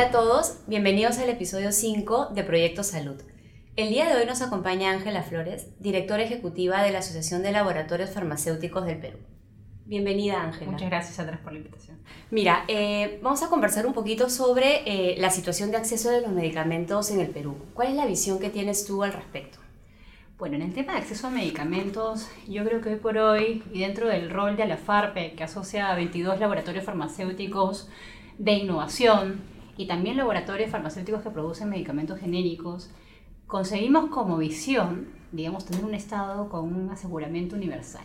Hola a todos, bienvenidos al episodio 5 de Proyecto Salud. El día de hoy nos acompaña Ángela Flores, directora ejecutiva de la Asociación de Laboratorios Farmacéuticos del Perú. Bienvenida, Ángela. Muchas gracias, Andrés, por la invitación. Mira, eh, vamos a conversar un poquito sobre eh, la situación de acceso de los medicamentos en el Perú. ¿Cuál es la visión que tienes tú al respecto? Bueno, en el tema de acceso a medicamentos, yo creo que hoy por hoy, y dentro del rol de la FARPE, que asocia a 22 laboratorios farmacéuticos de innovación y también laboratorios farmacéuticos que producen medicamentos genéricos, conseguimos como visión, digamos, tener un Estado con un aseguramiento universal,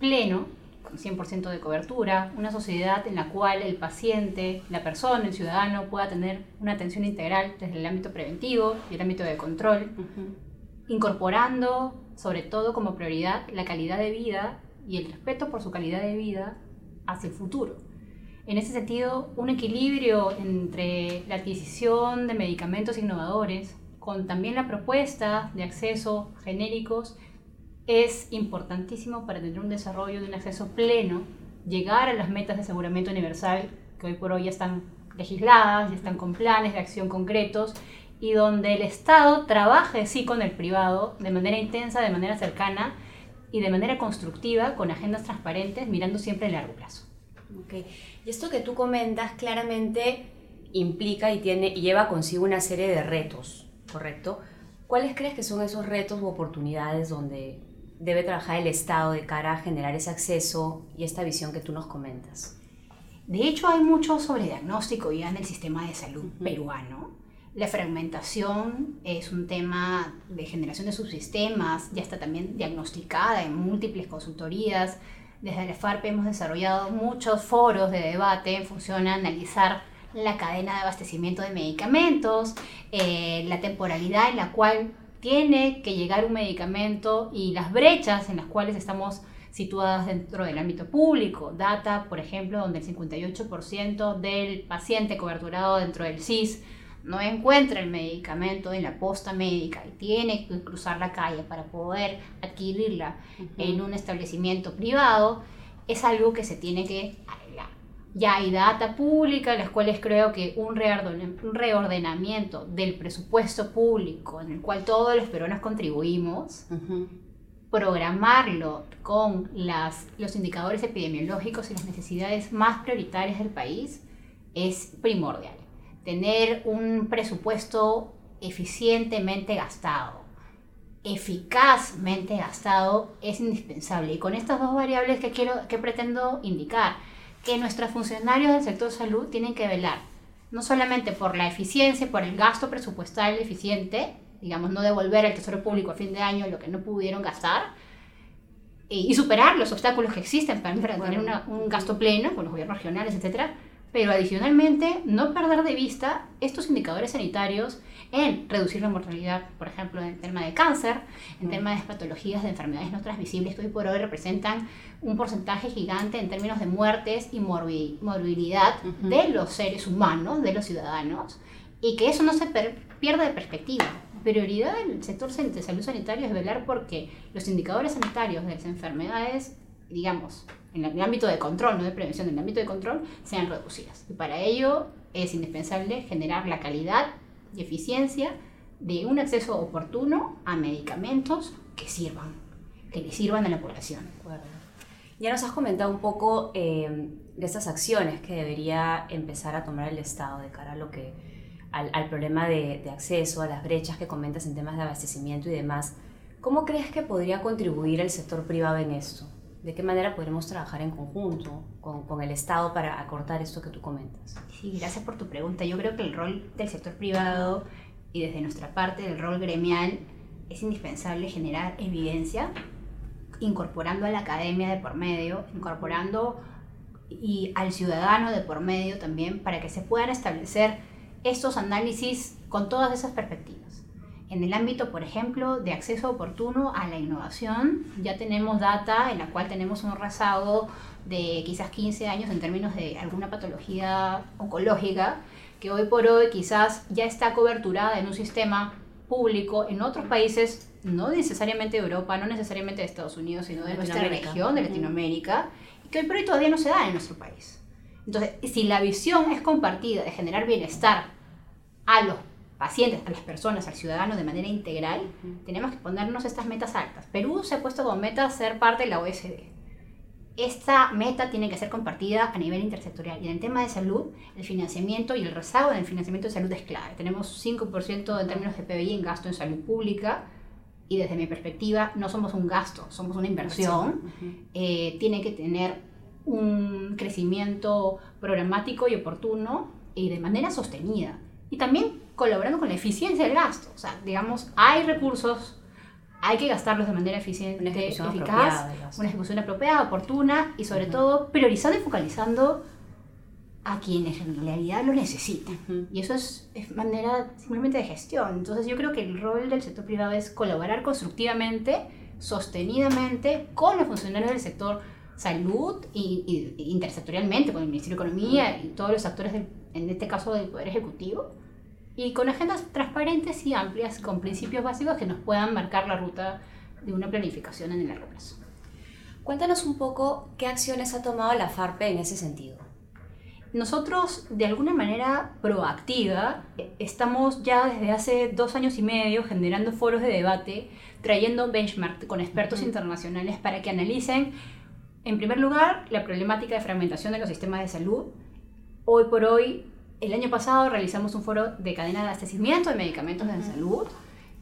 pleno, con 100% de cobertura, una sociedad en la cual el paciente, la persona, el ciudadano pueda tener una atención integral desde el ámbito preventivo y el ámbito de control, incorporando sobre todo como prioridad la calidad de vida y el respeto por su calidad de vida hacia el futuro. En ese sentido, un equilibrio entre la adquisición de medicamentos innovadores con también la propuesta de acceso genéricos es importantísimo para tener un desarrollo de un acceso pleno, llegar a las metas de aseguramiento universal que hoy por hoy ya están legisladas, ya están con planes de acción concretos y donde el Estado trabaje sí con el privado de manera intensa, de manera cercana y de manera constructiva, con agendas transparentes, mirando siempre el largo plazo. Okay. Y esto que tú comentas claramente implica y, tiene, y lleva consigo una serie de retos, ¿correcto? ¿Cuáles crees que son esos retos u oportunidades donde debe trabajar el Estado de cara a generar ese acceso y esta visión que tú nos comentas? De hecho, hay mucho sobre diagnóstico ya en el sistema de salud peruano. La fragmentación es un tema de generación de subsistemas, ya está también diagnosticada en múltiples consultorías. Desde la FARP hemos desarrollado muchos foros de debate en función a analizar la cadena de abastecimiento de medicamentos, eh, la temporalidad en la cual tiene que llegar un medicamento y las brechas en las cuales estamos situadas dentro del ámbito público. Data, por ejemplo, donde el 58% del paciente coberturado dentro del CIS no encuentra el medicamento en la posta médica y tiene que cruzar la calle para poder adquirirla en un establecimiento privado, es algo que se tiene que ya hay data pública, las cuales creo que un reordenamiento del presupuesto público en el cual todos los peruanos contribuimos, programarlo con las, los indicadores epidemiológicos y las necesidades más prioritarias del país es primordial. Tener un presupuesto eficientemente gastado, eficazmente gastado es indispensable. Y con estas dos variables que quiero que pretendo indicar, que nuestros funcionarios del sector salud tienen que velar, no solamente por la eficiencia, por el gasto presupuestal eficiente, digamos, no devolver al Tesoro Público a fin de año lo que no pudieron gastar, y, superar los obstáculos que existen para, tener un gasto pleno con los gobiernos regionales, etcétera, pero adicionalmente no perder de vista estos indicadores sanitarios en reducir la mortalidad, por ejemplo, en tema de cáncer, en mm. tema de patologías de enfermedades no transmisibles que hoy por hoy representan un porcentaje gigante en términos de muertes y morbilidad de los seres humanos, de los ciudadanos, y que eso no se pierda de perspectiva. Prioridad del sector de salud sanitario es velar porque los indicadores sanitarios de las enfermedades, digamos, en el ámbito de control, no de prevención, en el ámbito de control, sean reducidas. Y para ello es indispensable generar la calidad y eficiencia de un acceso oportuno a medicamentos que sirvan, que le sirvan a la población. Ya nos has comentado un poco eh, de estas acciones que debería empezar a tomar el Estado de cara a lo que, al, al problema de, de, acceso, a las brechas que comentas en temas de abastecimiento y demás. ¿Cómo crees que podría contribuir el sector privado en esto? ¿De qué manera podremos trabajar en conjunto con, con, el Estado para acortar esto que tú comentas? Sí, gracias por tu pregunta. Yo creo que el rol del sector privado y desde nuestra parte del rol gremial es indispensable generar evidencia, incorporando a la academia de por medio, incorporando y al ciudadano de por medio también, para que se puedan establecer estos análisis con todas esas perspectivas. En el ámbito, por ejemplo, de acceso oportuno a la innovación, ya tenemos data en la cual tenemos un rezago de quizás 15 años en términos de alguna patología oncológica, que hoy por hoy quizás ya está coberturada en un sistema público en otros países, no necesariamente de Europa, no necesariamente de Estados Unidos, sino de nuestra región, de Latinoamérica, y que hoy por hoy todavía no se da en nuestro país. Entonces, si la visión es compartida de generar bienestar a los pacientes, a las personas, al ciudadano de manera integral, tenemos que ponernos estas metas altas. Perú se ha puesto como meta ser parte de la OSD. Esta meta tiene que ser compartida a nivel intersectorial. Y en el tema de salud, el financiamiento y el rezago del financiamiento de salud es clave. Tenemos 5% en términos de PBI en gasto en salud pública y desde mi perspectiva no somos un gasto, somos una inversión. Eh, tiene que tener un crecimiento programático y oportuno y de manera sostenida. Y también colaborando con la eficiencia del gasto. O sea, digamos, hay recursos, hay que gastarlos de manera eficiente, una eficaz, una ejecución apropiada, oportuna y sobre todo priorizando y focalizando a quienes en realidad lo necesitan. Y eso es, es, manera simplemente de gestión. Entonces yo creo que el rol del sector privado es colaborar constructivamente, sostenidamente con los funcionarios del sector salud y, intersectorialmente con el Ministerio de Economía y todos los actores, en este caso del Poder Ejecutivo, y con agendas transparentes y amplias, con principios básicos que nos puedan marcar la ruta de una planificación en el largo plazo. Cuéntanos un poco qué acciones ha tomado la FARPE en ese sentido. Nosotros, de alguna manera proactiva, estamos ya desde hace dos años y medio generando foros de debate, trayendo benchmark con expertos internacionales para que analicen en primer lugar, la problemática de fragmentación de los sistemas de salud. Hoy por hoy, el año pasado realizamos un foro de cadena de abastecimiento de medicamentos de salud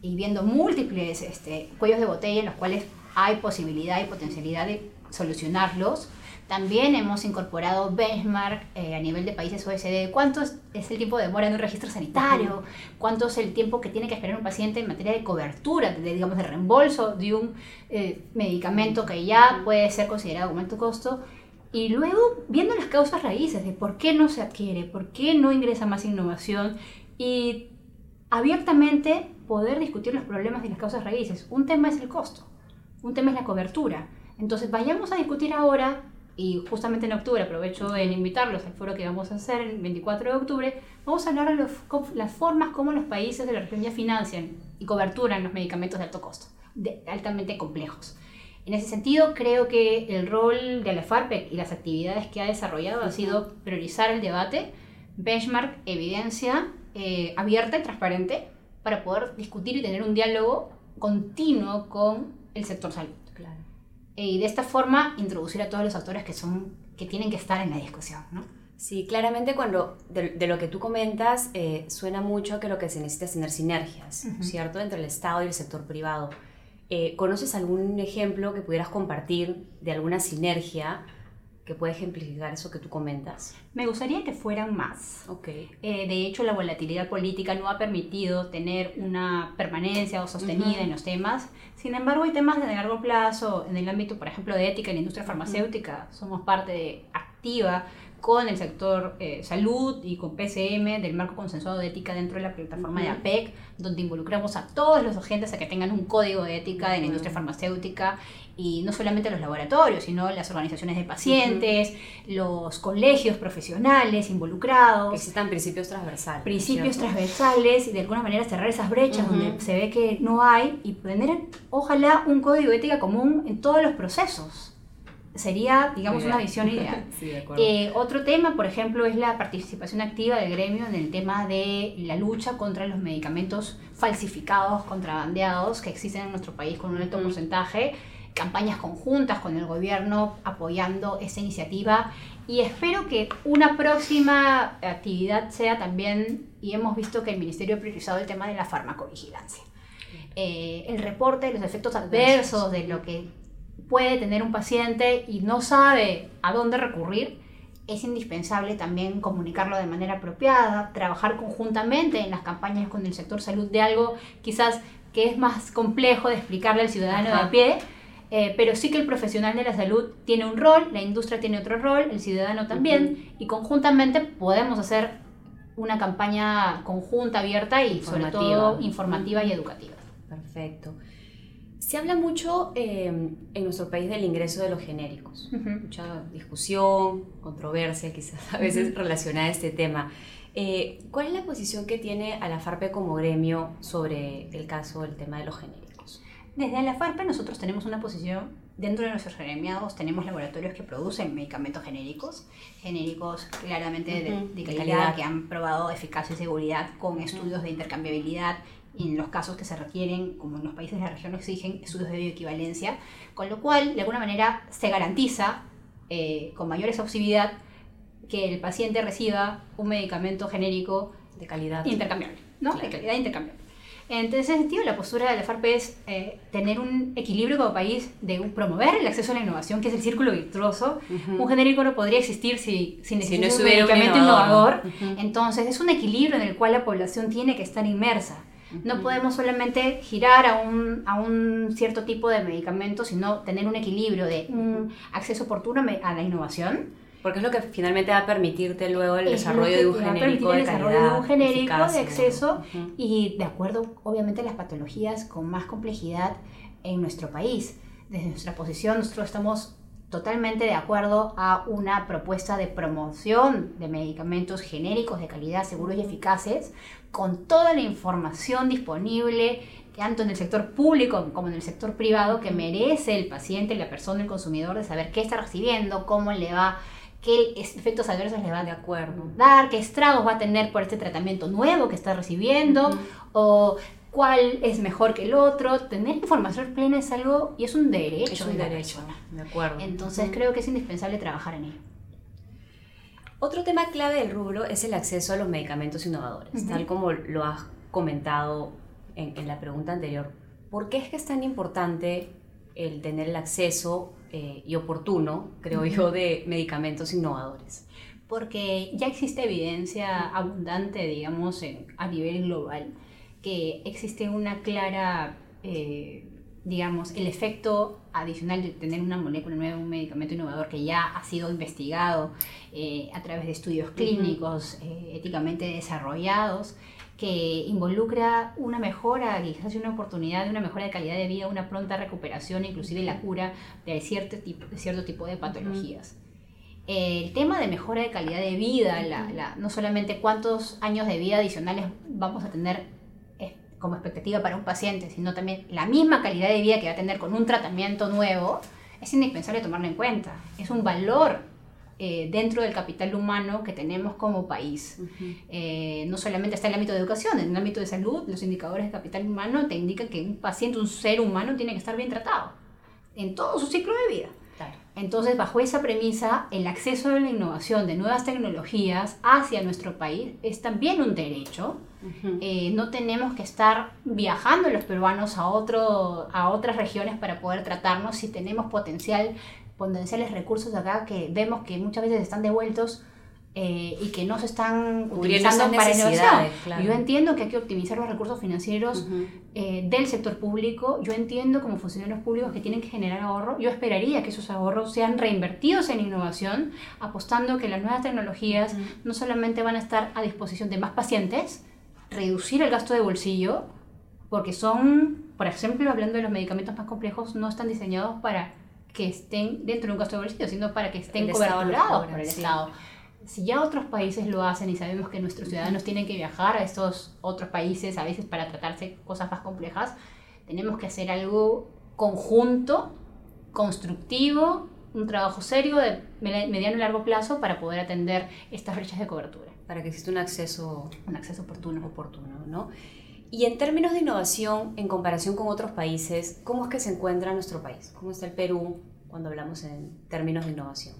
y viendo múltiples este, cuellos de botella en los cuales hay posibilidad y potencialidad de solucionarlos también hemos incorporado benchmark eh, a nivel de países OECD. ¿Cuánto es, el tiempo de demora en un registro sanitario? ¿Cuánto es el tiempo que tiene que esperar un paciente en materia de cobertura, de, digamos, de reembolso de un eh, medicamento que ya puede ser considerado como alto costo? Y luego viendo las causas raíces de por qué no se adquiere, por qué no ingresa más innovación y abiertamente poder discutir los problemas y las causas raíces. Un tema es el costo, un tema es la cobertura. Entonces vayamos a discutir ahora y justamente en octubre aprovecho en invitarlos al foro que vamos a hacer el 24 de octubre, vamos a hablar de las formas como los países de la región ya financian y coberturan los medicamentos de alto costo, altamente complejos. En ese sentido, creo que el rol de la FARPEC y las actividades que ha desarrollado ha sido priorizar el debate, benchmark, evidencia eh, abierta y transparente para poder discutir y tener un diálogo continuo con el sector salud y de esta forma introducir a todos los actores que, son, que tienen que estar en la discusión. ¿no? Sí, claramente cuando de, lo que tú comentas eh, suena mucho que lo que se necesita es tener sinergias, ¿cierto? Entre el Estado y el sector privado. Eh, ¿Conoces algún ejemplo que pudieras compartir de alguna sinergia que puede ejemplificar eso que tú comentas? Me gustaría que fueran más. Okay. Eh, de hecho, la volatilidad política no ha permitido tener una permanencia o sostenida en los temas. Sin embargo, hay temas de largo plazo en el ámbito, por ejemplo, de ética en la industria farmacéutica. Somos parte activa con el sector eh, salud y con PCM del marco consensuado de ética dentro de la plataforma de APEC, donde involucramos a todos los agentes a que tengan un código de ética en la industria farmacéutica y no solamente los laboratorios, sino las organizaciones de pacientes, los colegios profesionales involucrados. Existan principios transversales. Principios transversales y de alguna manera cerrar esas brechas donde se ve que no hay y tener, ojalá, un código de ética común en todos los procesos sería, digamos, una visión ideal. Eh, otro tema, por ejemplo, es la participación activa del gremio en el tema de la lucha contra los medicamentos falsificados, contrabandeados, que existen en nuestro país con un alto porcentaje, campañas conjuntas con el gobierno apoyando esa iniciativa. Y espero que una próxima actividad sea también, y hemos visto que el Ministerio ha priorizado el tema de la farmacovigilancia. Eh, el reporte de los efectos adversos, de lo que puede tener un paciente y no sabe a dónde recurrir, es indispensable también comunicarlo de manera apropiada, trabajar conjuntamente en las campañas con el sector salud de algo quizás que es más complejo de explicarle al ciudadano de a pie, eh, pero sí que el profesional de la salud tiene un rol, la industria tiene otro rol, el ciudadano también, y conjuntamente podemos hacer una campaña conjunta, abierta y sobre todo informativa y educativa. Perfecto. Se habla mucho eh, en nuestro país del ingreso de los genéricos. Mucha discusión, controversia quizás a veces relacionada a este tema. Eh, ¿Cuál es la posición que tiene a la FARPE como gremio sobre el caso del tema de los genéricos? Desde la FARPE nosotros tenemos una posición dentro de nuestros agremiados tenemos laboratorios que producen medicamentos genéricos, genéricos claramente de, calidad, que han probado eficacia y seguridad con estudios de intercambiabilidad en los casos que se requieren, como en los países de la región exigen, estudios de bioequivalencia, con lo cual de alguna manera se garantiza eh, con mayor exhaustividad que el paciente reciba un medicamento genérico de calidad intercambiable, ¿no? De calidad intercambiable. En ese sentido, la postura de la FARP es eh, tener un equilibrio como país de promover el acceso a la innovación, que es el círculo virtuoso. Un genérico no podría existir si, si, si no un medicamento innovador. Entonces, es un equilibrio en el cual la población tiene que estar inmersa. No podemos solamente girar a un, a un cierto tipo de medicamento, sino tener un equilibrio de un acceso oportuno a la innovación. Porque es lo que finalmente va a permitirte luego el desarrollo de un genérico de calidad, de un genérico de acceso y de acuerdo obviamente a las patologías con más complejidad en nuestro país. Desde nuestra posición nosotros estamos totalmente de acuerdo a una propuesta de promoción de medicamentos genéricos de calidad, seguros y eficaces, con toda la información disponible tanto en el sector público como en el sector privado que merece el paciente, la persona, el consumidor de saber qué está recibiendo, cómo le va qué efectos adversos le va de acuerdo. dar, qué estragos va a tener por este tratamiento nuevo que está recibiendo, o cuál es mejor que el otro. Tener información plena es algo y es un derecho. Es un derecho, de acuerdo. Entonces creo que es indispensable trabajar en ello. Otro tema clave del rubro es el acceso a los medicamentos innovadores, tal como lo has comentado en, en la pregunta anterior. ¿Por qué es que es tan importante el tener el acceso eh, y oportuno, creo yo, de medicamentos innovadores. Porque ya existe evidencia abundante, digamos, a nivel global, que existe una clara, eh, digamos, el efecto adicional de tener una molécula nueva, un medicamento innovador que ya ha sido investigado eh, a través de estudios clínicos éticamente desarrollados, que involucra una mejora, quizás una oportunidad de una mejora de calidad de vida, una pronta recuperación, inclusive la cura de cierto tipo de, cierto tipo de patologías. El tema de mejora de calidad de vida, la, no solamente cuántos años de vida adicionales vamos a tener eh, como expectativa para un paciente, sino también la misma calidad de vida que va a tener con un tratamiento nuevo, es indispensable tomarlo en cuenta. Es un valor eh, dentro del capital humano que tenemos como país. Eh, no solamente está en el ámbito de educación, en el ámbito de salud, los indicadores de capital humano te indican que un paciente, un ser humano, tiene que estar bien tratado en todo su ciclo de vida. Entonces, bajo esa premisa, el acceso a la innovación de nuevas tecnologías hacia nuestro país es también un derecho. Eh, no tenemos que estar viajando los peruanos a, otro, a otras regiones para poder tratarnos si tenemos potencial potenciales recursos acá que vemos que muchas veces están devueltos eh, y que no se están utilizando para innovación. Yo entiendo que hay que optimizar los recursos financieros eh, del sector público. Yo entiendo como funcionarios públicos que tienen que generar ahorro. Yo esperaría que esos ahorros sean reinvertidos en innovación, apostando que las nuevas tecnologías no solamente van a estar a disposición de más pacientes, reducir el gasto de bolsillo, porque son, por ejemplo, hablando de los medicamentos más complejos, no están diseñados para que estén dentro de un gasto de bolsillo, sino para que estén coberturados por el Estado. Si ya otros países lo hacen y sabemos que nuestros ciudadanos tienen que viajar a estos otros países a veces para tratarse cosas más complejas, tenemos que hacer algo conjunto, constructivo, un trabajo serio de mediano y largo plazo para poder atender estas brechas de cobertura. Para que exista un acceso, un acceso oportuno. oportuno ¿no? Y en términos de innovación, en comparación con otros países, ¿cómo es que se encuentra nuestro país? ¿Cómo está el Perú cuando hablamos en términos de innovación?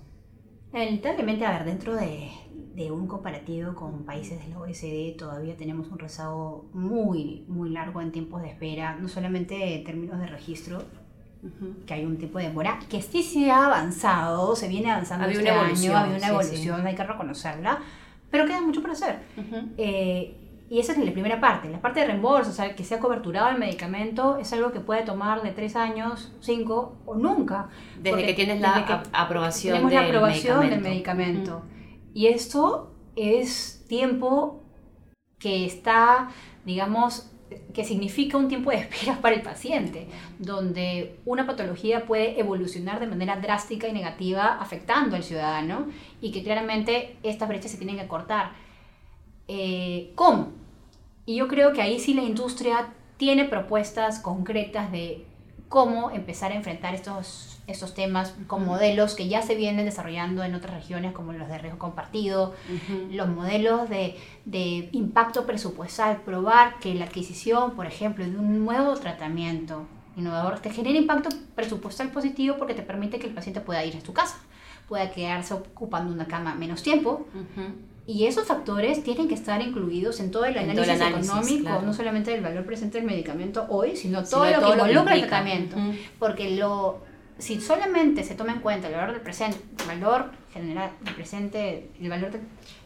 Lamentablemente, a ver, dentro de, de, un comparativo con países de la OECD, todavía tenemos un rezago muy, muy largo en tiempos de espera, no solamente en términos de registro, que hay un tiempo de demora, que sí se ha avanzado, se viene avanzando había este una evolución, año, había una evolución, hay que reconocerla, pero queda mucho por hacer. Y esa es la primera parte. La parte de reembolso, o sea, que sea coberturado el medicamento, es algo que puede tomar de tres años, cinco o nunca. Desde que tienes la aprobación, tenemos la aprobación del medicamento. Y esto es tiempo que está, digamos, que significa un tiempo de espera para el paciente, donde una patología puede evolucionar de manera drástica y negativa afectando al ciudadano y que claramente estas brechas se tienen que cortar eh, cómo. Y yo creo que ahí sí la industria tiene propuestas concretas de cómo empezar a enfrentar estos estos temas con modelos que ya se vienen desarrollando en otras regiones como los de riesgo compartido, los modelos de, de, impacto presupuestal, probar que la adquisición, por ejemplo, de un nuevo tratamiento innovador te genera impacto presupuestal positivo porque te permite que el paciente pueda ir a su casa, pueda quedarse ocupando una cama menos tiempo. Y esos factores tienen que estar incluidos en todo el análisis, económico, no solamente del valor presente del medicamento hoy, sino todo lo que involucra el tratamiento. Porque lo, si solamente se toma en cuenta el valor del presente, el valor general del presente, el valor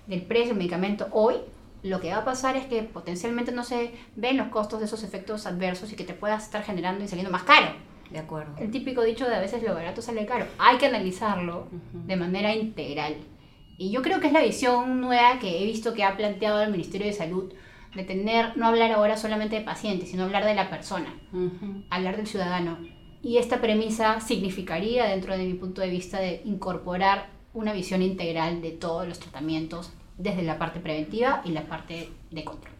del precio del medicamento hoy, lo que va a pasar es que potencialmente no se ven los costos de esos efectos adversos y que te puedas estar generando y saliendo más caro. De acuerdo. El típico dicho de a veces lo barato sale caro. Hay que analizarlo de manera integral. Y yo creo que es la visión nueva que he visto que ha planteado el Ministerio de Salud de tener, no hablar ahora solamente de pacientes, sino hablar de la persona, hablar del ciudadano y esta premisa significaría, dentro de mi punto de vista, de incorporar una visión integral de todos los tratamientos, desde la parte preventiva y la parte de control.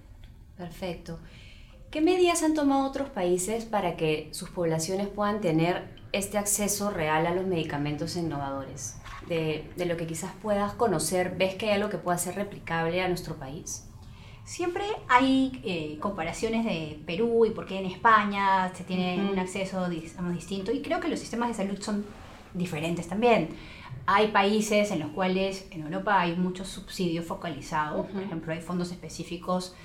Perfecto. ¿Qué medidas han tomado otros países para que sus poblaciones puedan tener este acceso real a los medicamentos innovadores? De, de lo que quizás puedas conocer, ¿ves que hay algo que pueda ser replicable a nuestro país? Siempre hay eh, comparaciones de Perú y por qué en España se tiene un acceso digamos, distinto y creo que los sistemas de salud son diferentes también. Hay países en los cuales en Europa hay muchos subsidios focalizados, por ejemplo hay fondos específicos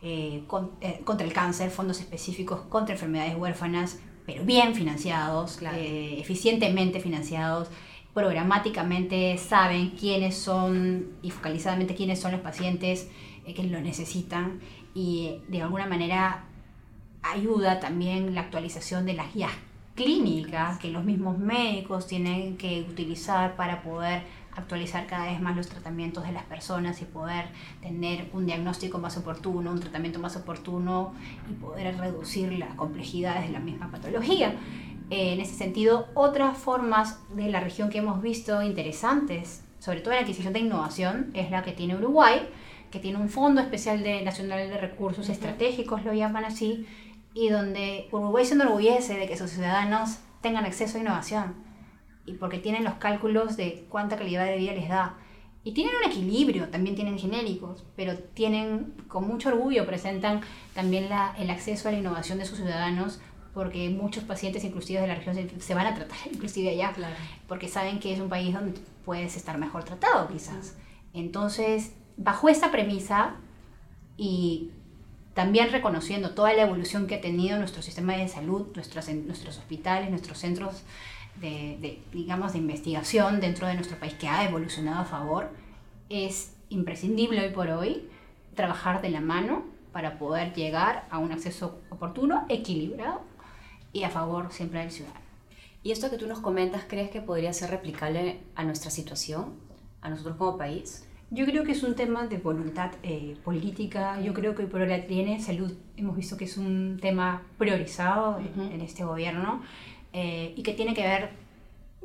eh, eh, contra el cáncer, fondos específicos contra enfermedades huérfanas, pero bien financiados, eficientemente financiados programáticamente saben quiénes son y focalizadamente quiénes son los pacientes eh, que lo necesitan y de alguna manera ayuda también la actualización de las guías clínicas que los mismos médicos tienen que utilizar para poder actualizar cada vez más los tratamientos de las personas y poder tener un diagnóstico más oportuno, un tratamiento más oportuno y poder reducir las complejidades de la misma patología. Eh, en ese sentido, otras formas de la región que hemos visto interesantes, sobre todo en la adquisición de innovación, es la que tiene Uruguay, que tiene un fondo especial de, nacional de recursos estratégicos, lo llaman así, y donde Uruguay se enorgullece de que sus ciudadanos tengan acceso a innovación, y porque tienen los cálculos de cuánta calidad de vida les da. Y tienen un equilibrio, también tienen genéricos, pero tienen, con mucho orgullo, presentan también la, el acceso a la innovación de sus ciudadanos, porque muchos pacientes, inclusive de la región, se, van a tratar, inclusive allá, porque saben que es un país donde puedes estar mejor tratado, quizás. Entonces, bajo esta premisa y también reconociendo toda la evolución que ha tenido nuestro sistema de salud, nuestros, nuestros hospitales, nuestros centros de, digamos, de investigación dentro de nuestro país que ha evolucionado a favor, es imprescindible hoy por hoy trabajar de la mano para poder llegar a un acceso oportuno, equilibrado y a favor siempre del ciudadano. ¿Y esto que tú nos comentas, crees que podría ser replicable a nuestra situación, a nosotros como país? Yo creo que es un tema de voluntad eh, política. Yo creo que por la tiene salud hemos visto que es un tema priorizado en, este gobierno eh, y que tiene que ver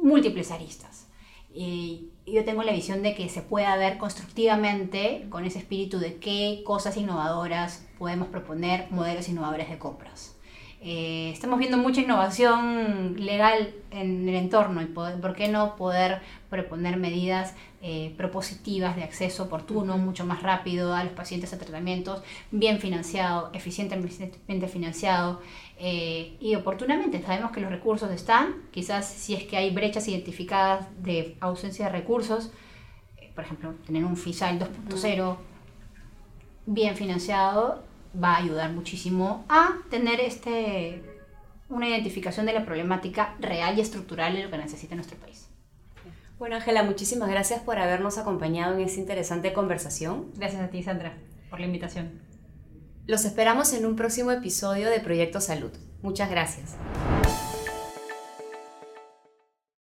múltiples aristas. Y yo tengo la visión de que se pueda ver constructivamente con ese espíritu de qué cosas innovadoras podemos proponer, modelos innovadores de compras. Eh, estamos viendo mucha innovación legal en el entorno y por qué no poder proponer medidas eh, propositivas de acceso oportuno, mucho más rápido a los pacientes a tratamientos, bien financiado, eficientemente financiado eh, y oportunamente. Sabemos que los recursos están, quizás si es que hay brechas identificadas de ausencia de recursos, por ejemplo, tener un FISAL 2.0 bien financiado va a ayudar muchísimo a tener este, una identificación de la problemática real y estructural de lo que necesita nuestro país. Bueno, Ángela, muchísimas gracias por habernos acompañado en esta interesante conversación. Gracias a ti, Sandra, por la invitación. Los esperamos en un próximo episodio de Proyecto Salud. Muchas gracias.